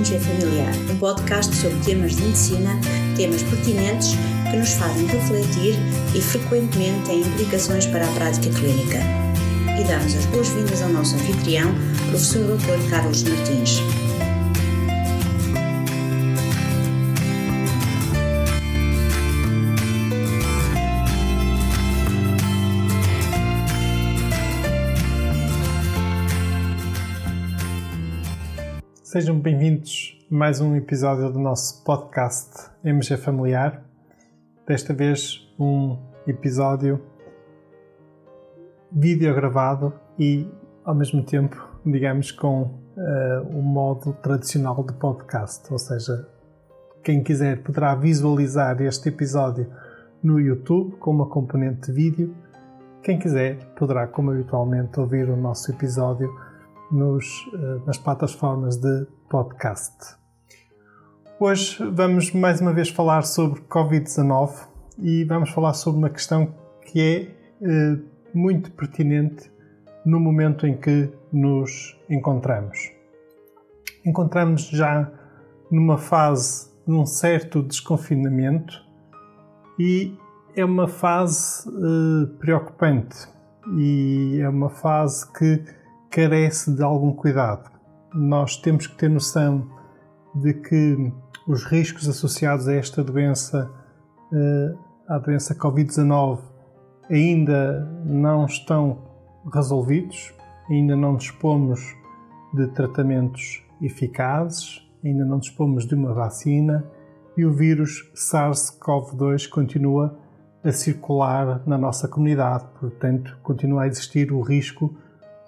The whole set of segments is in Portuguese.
MG Familiar, um podcast sobre temas de medicina, temas pertinentes que nos fazem refletir e frequentemente têm implicações para a prática clínica. E damos as boas-vindas ao nosso anfitrião, professor Dr. Carlos Martins. Sejam bem-vindos a mais um episódio do nosso podcast MG Familiar. Desta vez, um episódio vídeo gravado e, ao mesmo tempo, digamos, com uh, o modo tradicional de podcast. Ou seja, quem quiser poderá visualizar este episódio no YouTube com uma componente de vídeo. Quem quiser poderá, como habitualmente, ouvir o nosso episódio nos, eh, nas plataformas de podcast. Hoje vamos mais uma vez falar sobre Covid-19 e vamos falar sobre uma questão que é eh, muito pertinente no momento em que nos encontramos. Encontramos já numa fase de um certo desconfinamento e é uma fase eh, preocupante e é uma fase que carece de algum cuidado. Nós temos que ter noção de que os riscos associados a esta doença, eh, à doença Covid-19, ainda não estão resolvidos, ainda não dispomos de tratamentos eficazes, ainda não dispomos de uma vacina e o vírus SARS-CoV-2 continua a circular na nossa comunidade, portanto, continua a existir o risco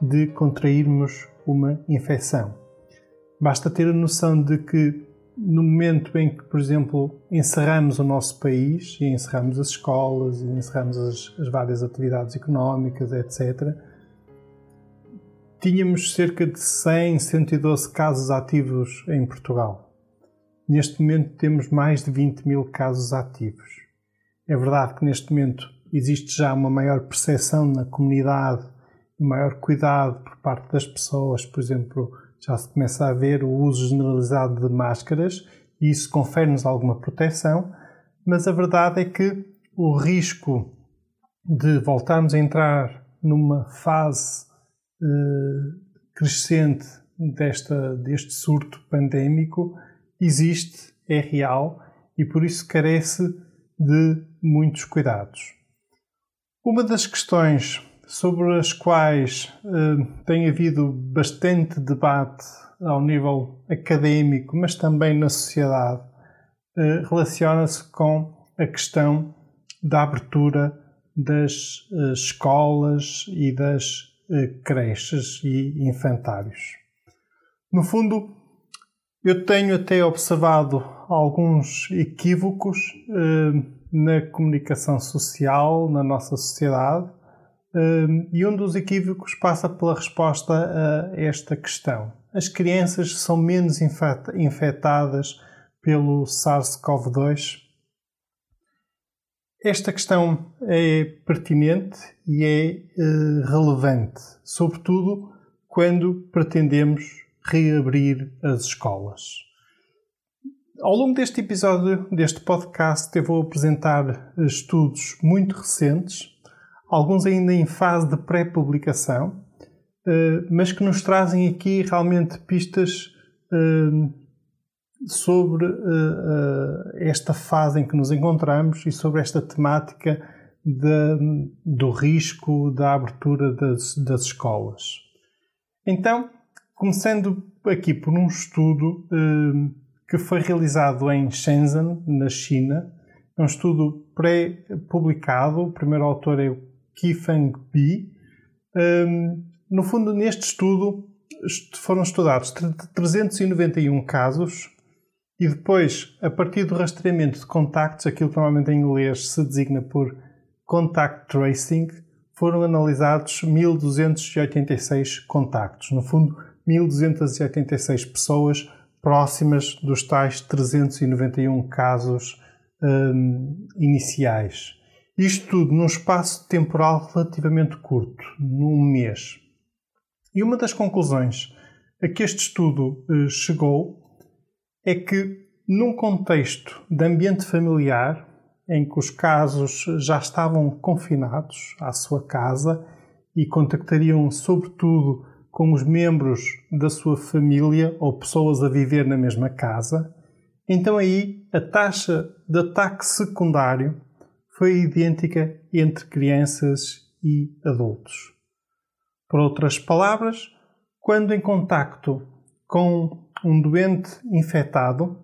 de contrairmos uma infecção. Basta ter a noção de que no momento em que, por exemplo, encerramos o nosso país e encerramos as escolas e encerramos as, as várias atividades económicas, etc., tínhamos cerca de 100, 112 casos ativos em Portugal. Neste momento temos mais de 20 mil casos ativos. É verdade que neste momento existe já uma maior percepção na comunidade maior cuidado por parte das pessoas, por exemplo, já se começa a ver o uso generalizado de máscaras e isso confere-nos alguma proteção, mas a verdade é que o risco de voltarmos a entrar numa fase eh, crescente desta, deste surto pandémico existe, é real e por isso carece de muitos cuidados. Uma das questões sobre as quais uh, tem havido bastante debate ao nível académico, mas também na sociedade, uh, relaciona-se com a questão da abertura das uh, escolas e das creches e infantários. No fundo, eu tenho até observado alguns equívocos na comunicação social na nossa sociedade e um dos equívocos passa pela resposta a esta questão. As crianças são menos infectadas pelo SARS-CoV-2? Esta questão é pertinente e é eh, relevante, sobretudo quando pretendemos reabrir as escolas. Ao longo deste episódio, deste podcast, eu vou apresentar estudos muito recentes alguns ainda em fase de pré-publicação, eh, mas que nos trazem aqui realmente pistas eh, sobre eh, esta fase em que nos encontramos e sobre esta temática de, do risco da abertura das, das escolas. Então, começando aqui por um estudo que foi realizado em Shenzhen, na China, é um estudo pré-publicado, o primeiro autor é o Kifeng Bi. Um, no fundo, neste estudo foram estudados 391 casos e depois, a partir do rastreamento de contactos, aquilo que normalmente em inglês se designa por contact tracing, foram analisados 1286 contactos. No fundo, 1286 pessoas próximas dos tais 391 casos um, iniciais. Isto tudo num espaço temporal relativamente curto, num mês. E uma das conclusões a que este estudo eh, chegou é que, num contexto de ambiente familiar, em que os casos já estavam confinados à sua casa e contactariam sobretudo com os membros da sua família ou pessoas a viver na mesma casa, então aí a taxa de ataque secundário foi idêntica entre crianças e adultos. Por outras palavras, quando em contacto com um doente infectado,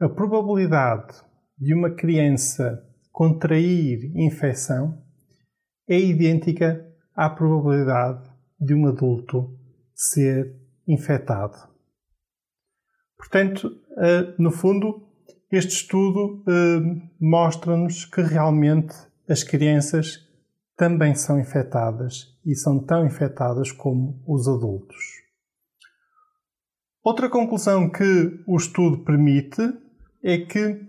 a probabilidade de uma criança contrair infecção é idêntica à probabilidade de um adulto ser infectado. Portanto, eh, no fundo, este estudo eh, mostra-nos que realmente as crianças também são infectadas e são tão infectadas como os adultos. Outra conclusão que o estudo permite é que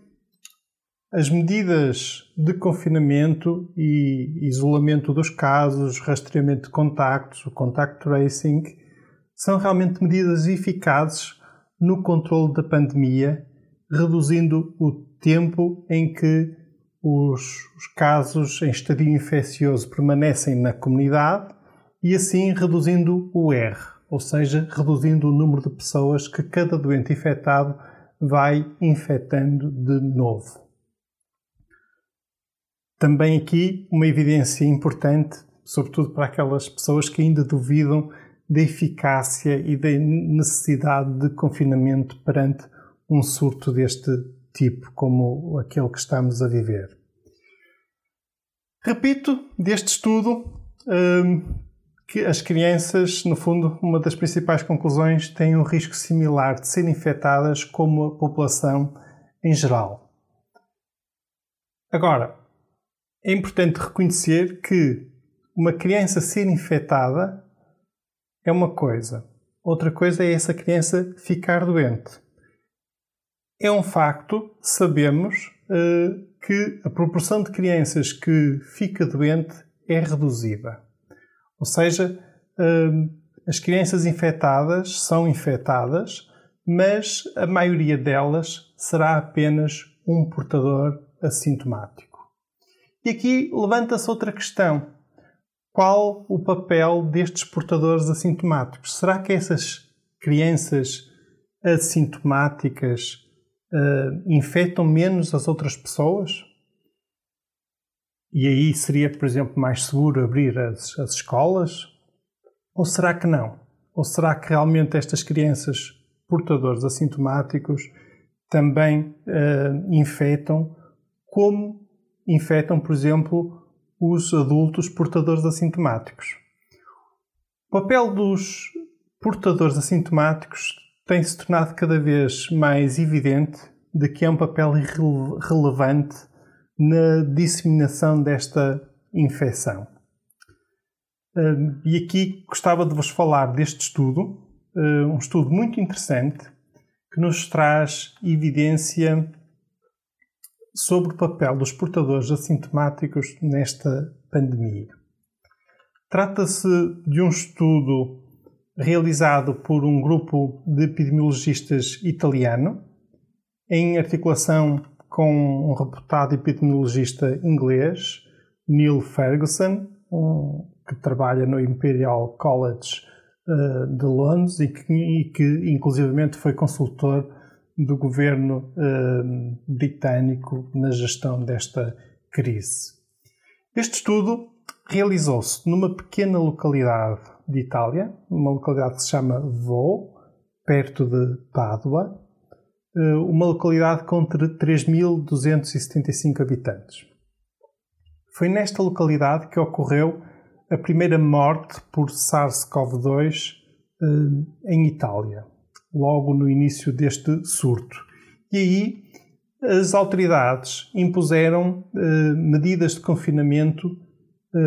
as medidas de confinamento e isolamento dos casos, rastreamento de contactos, o contact tracing, são realmente medidas eficazes no controle da pandemia, reduzindo o tempo em que os, os casos em estadio infeccioso permanecem na comunidade e assim reduzindo o R, ou seja, reduzindo o número de pessoas que cada doente infectado vai infectando de novo. Também aqui uma evidência importante, sobretudo para aquelas pessoas que ainda duvidam da eficácia e da necessidade de confinamento perante um surto deste tipo, como aquele que estamos a viver. Repito, deste estudo, hum, que as crianças, no fundo, uma das principais conclusões, têm um risco similar de serem infectadas como a população em geral. Agora, é importante reconhecer que uma criança ser infectada é uma coisa, outra coisa é essa criança ficar doente. É um facto, sabemos, uh, que a proporção de crianças que fica doente é reduzida. Ou seja, uh, as crianças infectadas são infectadas, mas a maioria delas será apenas um portador assintomático. E aqui levanta-se outra questão. Qual o papel destes portadores assintomáticos? Será que essas crianças assintomáticas uh, infectam menos as outras pessoas? E aí seria, por exemplo, mais seguro abrir as, as escolas? Ou será que não? Ou será que realmente estas crianças portadores assintomáticos também uh, infectam como infectam, por exemplo, os adultos portadores assintomáticos. O papel dos portadores assintomáticos tem se tornado cada vez mais evidente de que é um papel relevante na disseminação desta infecção. Hum, e aqui gostava de vos falar deste estudo, hum, um estudo muito interessante que nos traz evidência sobre o papel dos portadores assintomáticos nesta pandemia. Trata-se de um estudo realizado por um grupo de epidemiologistas italiano, em articulação com um reputado epidemiologista inglês, Neil Ferguson, um, que trabalha no Imperial College uh, de Londres e que, e que, inclusivamente, foi consultor do governo uh, britânico na gestão desta crise. Este estudo realizou-se numa pequena localidade de Itália, uma localidade que se chama Vo, perto de Pádua, uh, uma localidade com 3.275 habitantes. Foi nesta localidade que ocorreu a primeira morte por SARS-CoV-2 uh, em Itália logo no início deste surto. E aí as autoridades impuseram eh, medidas de confinamento, eh,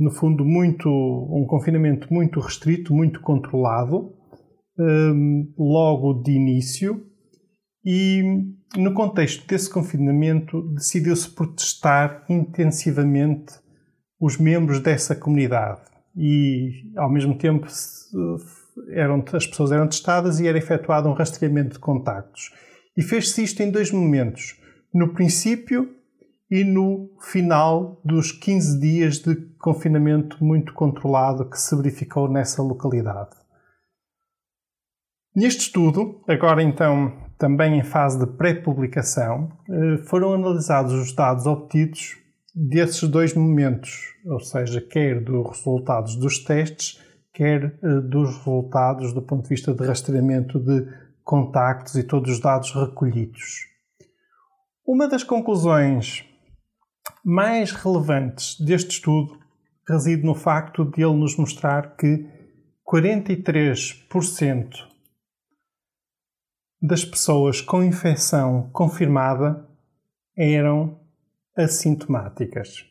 no fundo, muito, um confinamento muito restrito, muito controlado, eh, logo de início, e no contexto desse confinamento decidiu-se protestar intensivamente os membros dessa comunidade e, ao mesmo tempo, eram, as pessoas eram testadas e era efetuado um rastreamento de contactos. E fez-se isto em dois momentos. No princípio e no final dos 15 dias de confinamento muito controlado que se verificou nessa localidade. Neste estudo, agora então também em fase de pré-publicação, eh, foram analisados os dados obtidos desses dois momentos, ou seja, quer dos resultados dos testes, quer eh, dos resultados do ponto de vista de rastreamento de contactos e todos os dados recolhidos. Uma das conclusões mais relevantes deste estudo reside no facto de ele nos mostrar que 43% das pessoas com infecção confirmada eram assintomáticas.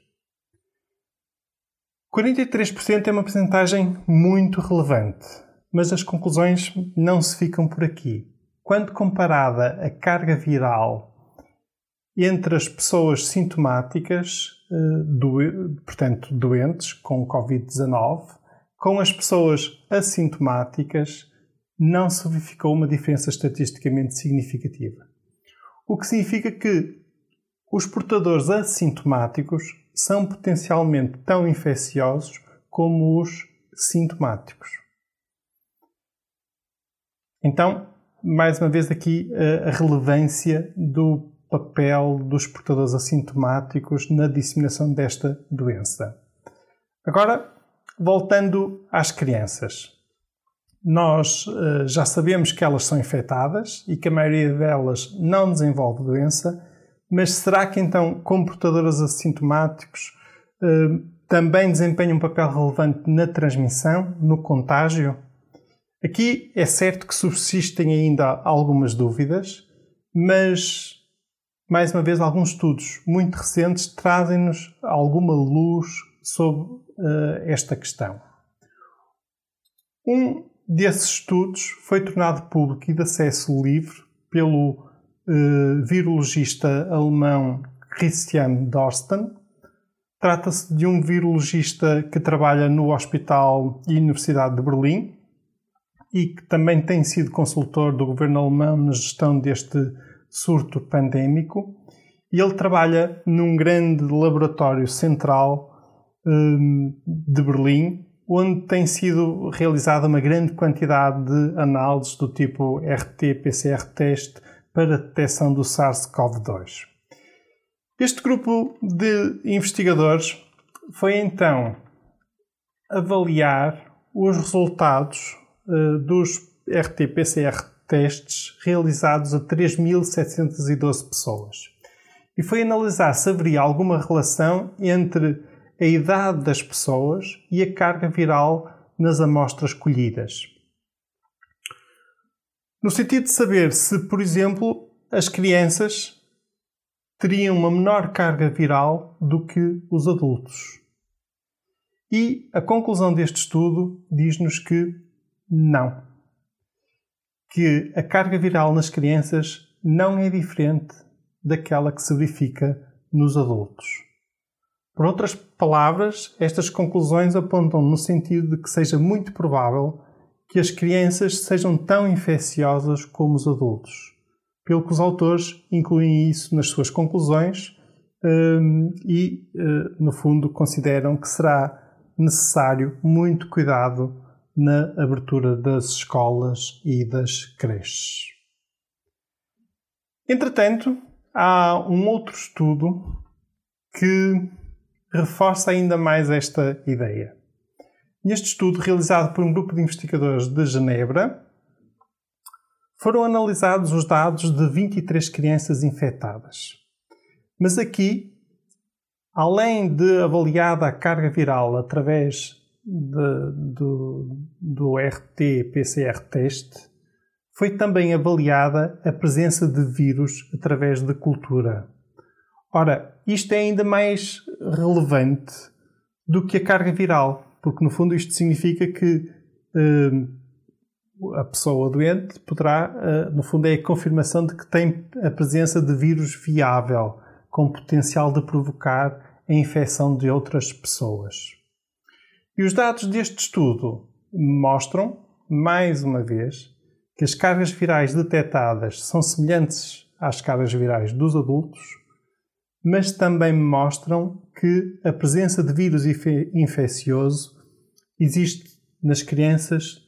43% é uma percentagem muito relevante, mas as conclusões não se ficam por aqui. Quando comparada a carga viral entre as pessoas sintomáticas, eh, portanto doentes com Covid-19, com as pessoas assintomáticas, não se verificou uma diferença estatisticamente significativa. O que significa que os portadores assintomáticos são potencialmente tão infecciosos como os sintomáticos. Então, mais uma vez aqui a relevância do papel dos portadores assintomáticos na disseminação desta doença. Agora, voltando às crianças. Nós uh, já sabemos que elas são infectadas e que a maioria delas não desenvolve doença, mas será que então, como portadoras assintomáticos, uh, também desempenham um papel relevante na transmissão, no contágio? Aqui é certo que subsistem ainda algumas dúvidas, mas mais uma vez, alguns estudos muito recentes trazem-nos alguma luz sobre uh, esta questão. Um desses estudos foi tornado público e de acesso livre pelo uh, virologista alemão Christian Dorsten. Trata-se de um virologista que trabalha no Hospital e Universidade de Berlim e que também tem sido consultor do governo alemão na gestão deste surto pandémico e ele trabalha num grande laboratório central um, de Berlim, onde tem sido realizada uma grande quantidade de análises do tipo RT-PCR teste para detecção do SARS-CoV-2. Este grupo de investigadores foi então avaliar os resultados uh, dos RT-PCR testes realizados a 3.712 pessoas. E foi analisar se haveria alguma relação entre a idade das pessoas e a carga viral nas amostras colhidas. No sentido de saber se, por exemplo, as crianças teriam uma menor carga viral do que os adultos. E a conclusão deste estudo diz-nos que não que a carga viral nas crianças não é diferente daquela que se verifica nos adultos. Por outras palavras, estas conclusões apontam no sentido de que seja muito provável que as crianças sejam tão infecciosas como os adultos. Pelo que os autores incluem isso nas suas conclusões hum, e, eh, no fundo, consideram que será necessário muito cuidado na abertura das escolas e das creches. Entretanto, há um outro estudo que reforça ainda mais esta ideia. Neste estudo, realizado por um grupo de investigadores de Genebra, foram analisados os dados de 23 crianças infectadas. Mas aqui, além de avaliada a carga viral através de, do, do RT-PCR teste, foi também avaliada a presença de vírus através da cultura. Ora, isto é ainda mais relevante do que a carga viral, porque no fundo isto significa que uh, a pessoa doente poderá, uh, no fundo, é a confirmação de que tem a presença de vírus viável, com potencial de provocar a infecção de outras pessoas. E os dados deste estudo mostram mais uma vez, que as cargas virais detectadas são semelhantes às cargas virais dos adultos, mas também mostram que a presença de vírus infeccioso existe nas crianças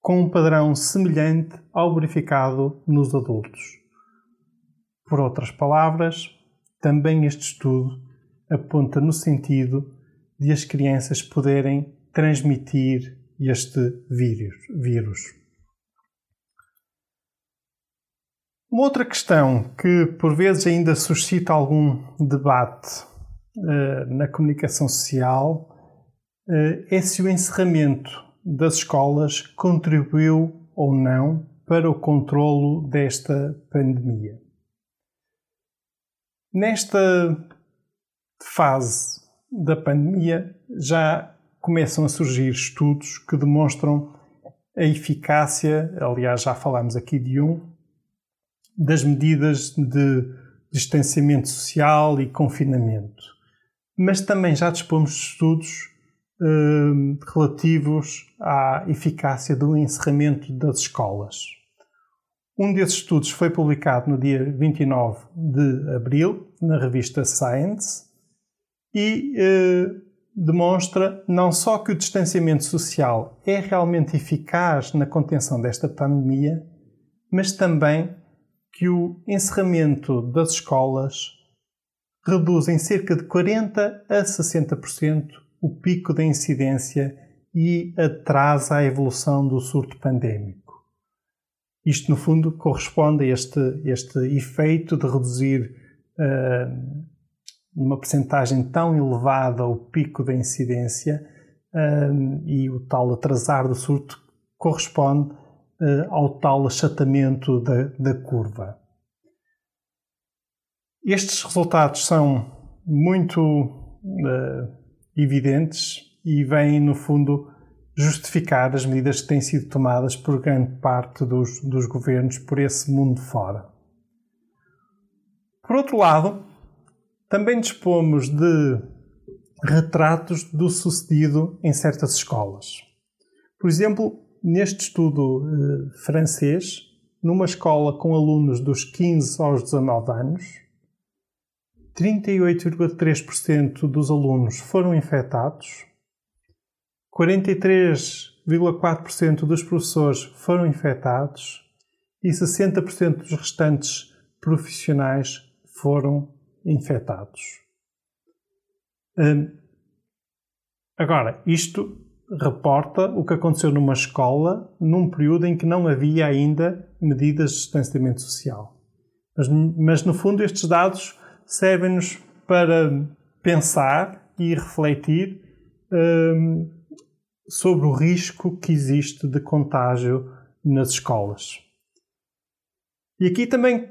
com um padrão semelhante ao verificado nos adultos. Por outras palavras, também este estudo aponta no sentido de as crianças poderem transmitir este vírus. vírus. Uma outra questão que por vezes ainda suscita algum debate uh, na comunicação social uh, é se o encerramento das escolas contribuiu ou não para o controlo desta pandemia. Nesta fase da pandemia já começam a surgir estudos que demonstram a eficácia, aliás, já falámos aqui de um, das medidas de distanciamento social e confinamento. Mas também já dispomos de estudos eh, relativos à eficácia do encerramento das escolas. Um desses estudos foi publicado no dia 29 de abril na revista Science e eh, demonstra não só que o distanciamento social é realmente eficaz na contenção desta pandemia, mas também que o encerramento das escolas reduz em cerca de 40 a 60% o pico da incidência e atrasa a evolução do surto pandémico. Isto, no fundo, corresponde a este, este efeito de reduzir uh, uma percentagem tão elevada o pico da incidência uh, e o tal atrasar do surto corresponde uh, ao tal achatamento da, da curva. Estes resultados são muito uh, evidentes e vêm, no fundo, justificar as medidas que têm sido tomadas por grande parte dos, dos governos por esse mundo fora. Por outro lado, também dispomos de retratos do sucedido em certas escolas. Por exemplo, neste estudo eh, francês, numa escola com alunos dos 15 aos 19 anos, 38,3% dos alunos foram infectados, 43,4% dos professores foram infectados e 60% dos restantes profissionais foram infectados. Hum, agora, isto reporta o que aconteceu numa escola num período em que não havia ainda medidas de distanciamento social. Mas, mas no fundo, estes dados servem-nos para pensar e refletir um, sobre o risco que existe de contágio nas escolas. E aqui também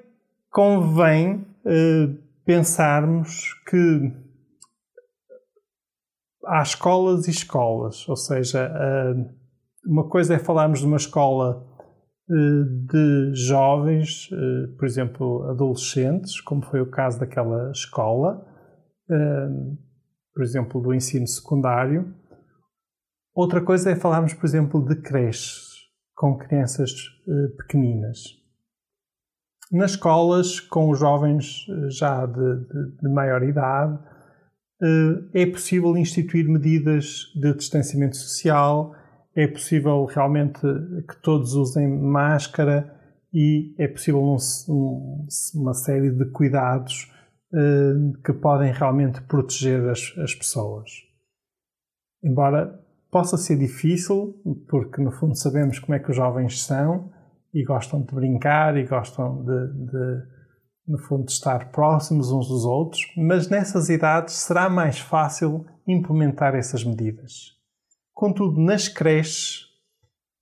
convém uh, pensarmos que há escolas e escolas, ou seja, uma coisa é falarmos de uma escola de jovens, eh, por exemplo, adolescentes, como foi o caso daquela escola, eh, por exemplo, do ensino secundário. Outra coisa é falarmos, por exemplo, de creches com crianças eh, pequeninas. Nas escolas, com os jovens já de, de, de maior idade, é possível instituir medidas de distanciamento social, é possível realmente que todos usem máscara e é possível um, um, uma série de cuidados uh, que podem realmente proteger as, as pessoas. Embora possa ser difícil, porque no fundo sabemos como é que os jovens são e gostam de brincar e gostam de, de, no fundo, de estar próximos uns dos outros, mas nessas idades será mais fácil implementar essas medidas. Contudo, nas creches,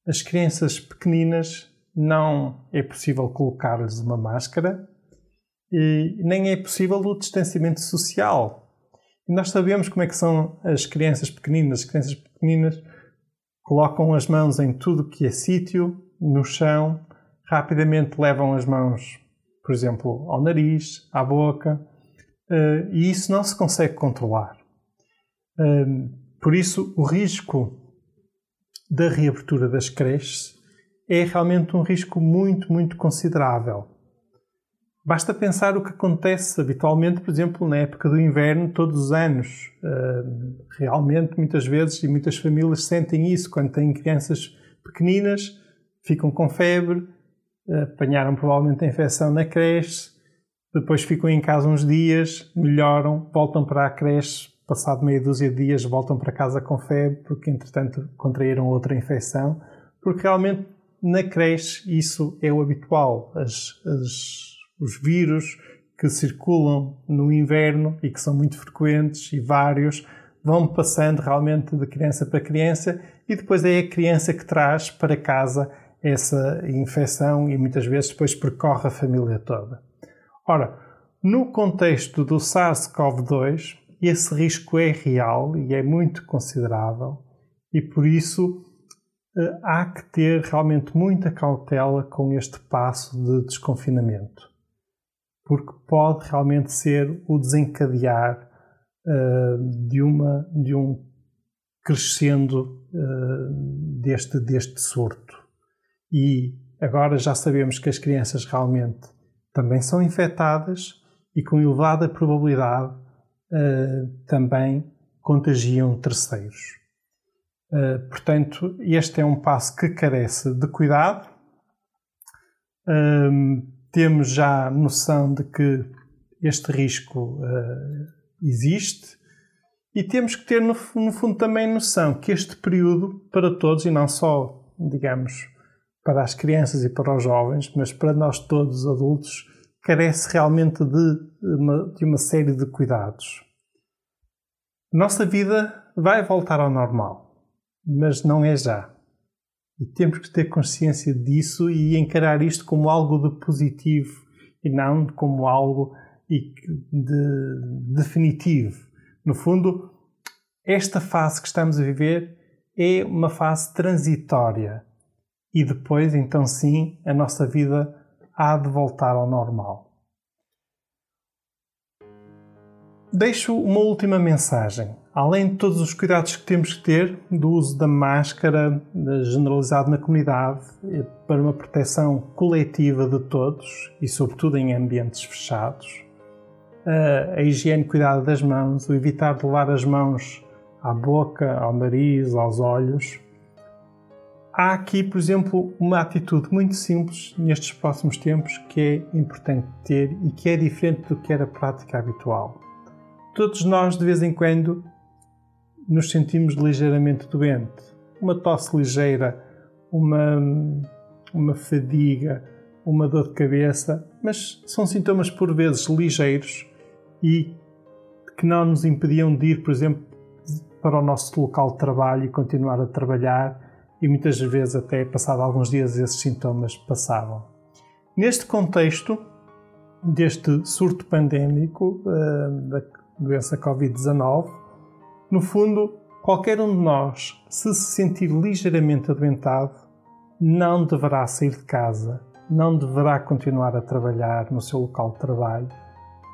as crianças pequeninas não é possível colocar-lhes uma máscara e nem é possível o distanciamento social. E nós sabemos como é que são as crianças pequeninas. As crianças pequeninas colocam as mãos em tudo que é sítio, no chão, rapidamente levam as mãos, por exemplo, ao nariz, à boca, eh, e isso não se consegue controlar. Por isso, o risco da reabertura das creches é realmente um risco muito, muito considerável. Basta pensar o que acontece habitualmente, por exemplo, na época do inverno, todos os anos. Realmente, muitas vezes, e muitas famílias sentem isso quando têm crianças pequeninas, ficam com febre, apanharam provavelmente a infecção na creche, depois ficam em casa uns dias, melhoram, voltam para a creche, passado meia dúzia de dias voltam para casa com febre, porque entretanto contraíram outra infecção, porque realmente na creche isso é o habitual. As, as, os vírus que circulam no inverno e que são muito frequentes e vários vão passando realmente de criança para criança e depois é a criança que traz para casa essa infecção e muitas vezes depois percorre a família toda. Ora, no contexto do SARS-CoV-2, esse risco é real e é muito considerável e por isso eh, há que ter realmente muita cautela com este passo de desconfinamento, porque pode realmente ser o desencadear uh, de, uma, de um crescendo uh, deste, deste surto. E agora já sabemos que as crianças realmente também são infectadas e com elevada probabilidade uh, também contagiam terceiros. Uh, portanto, este é um passo que carece de cuidado. Uh, temos já noção de que este risco existe e temos que ter, no, no fundo, também noção que este período, para todos, e não só, digamos, para as crianças e para os jovens, mas para nós todos adultos, carece realmente de uma, de uma série de cuidados. Nossa vida vai voltar ao normal, mas não é já. E temos que ter consciência disso e encarar isto como algo de positivo e não como algo de definitivo. No fundo, esta fase que estamos a viver é uma fase transitória e depois, então sim, a nossa vida há de voltar ao normal. Deixo uma última mensagem. Além de todos os cuidados que temos que ter do uso da máscara generalizado na comunidade para uma proteção coletiva de todos e, sobretudo, em ambientes fechados, a higiene cuidado das mãos, o evitar de levar as mãos à boca, ao nariz, aos olhos, há aqui, por exemplo, uma atitude muito simples nestes próximos tempos que é importante ter e que é diferente do que era a prática habitual. Todos nós, de vez em quando, nos sentimos ligeiramente doentes. Uma tosse ligeira, uma, uma fadiga, uma dor de cabeça, mas são sintomas por vezes ligeiros e que não nos impediam de ir, por exemplo, para o nosso local de trabalho e continuar a trabalhar e muitas vezes até passado alguns dias esses sintomas passavam. Neste contexto deste surto pandémico uh, da doença Covid-19, no fundo, qualquer um de nós, se se sentir ligeiramente adoentado, não deverá sair de casa, não deverá continuar a trabalhar no seu local de trabalho,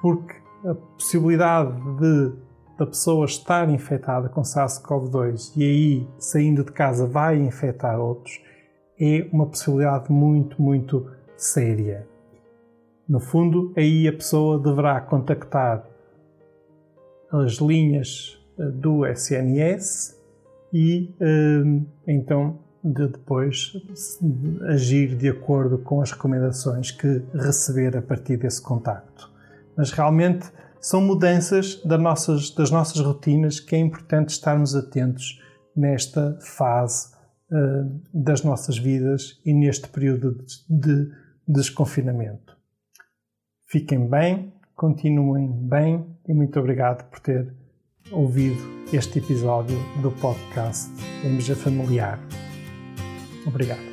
porque a possibilidade de da pessoa estar infectada com SARS-CoV-2 e aí, saindo de casa, vai infectar outros, é uma possibilidade muito, muito séria. No fundo, aí a pessoa deverá contactar as linhas eh, do SNS e eh, então de depois agir de acordo com as recomendações que receber a partir desse contacto. Mas realmente são mudanças das nossas, das nossas rotinas que é importante estarmos atentos nesta fase uh, das nossas vidas e neste período de, de desconfinamento. Fiquem bem, continuem bem e muito obrigado por ter ouvido este episódio do podcast MG Familiar. Obrigado.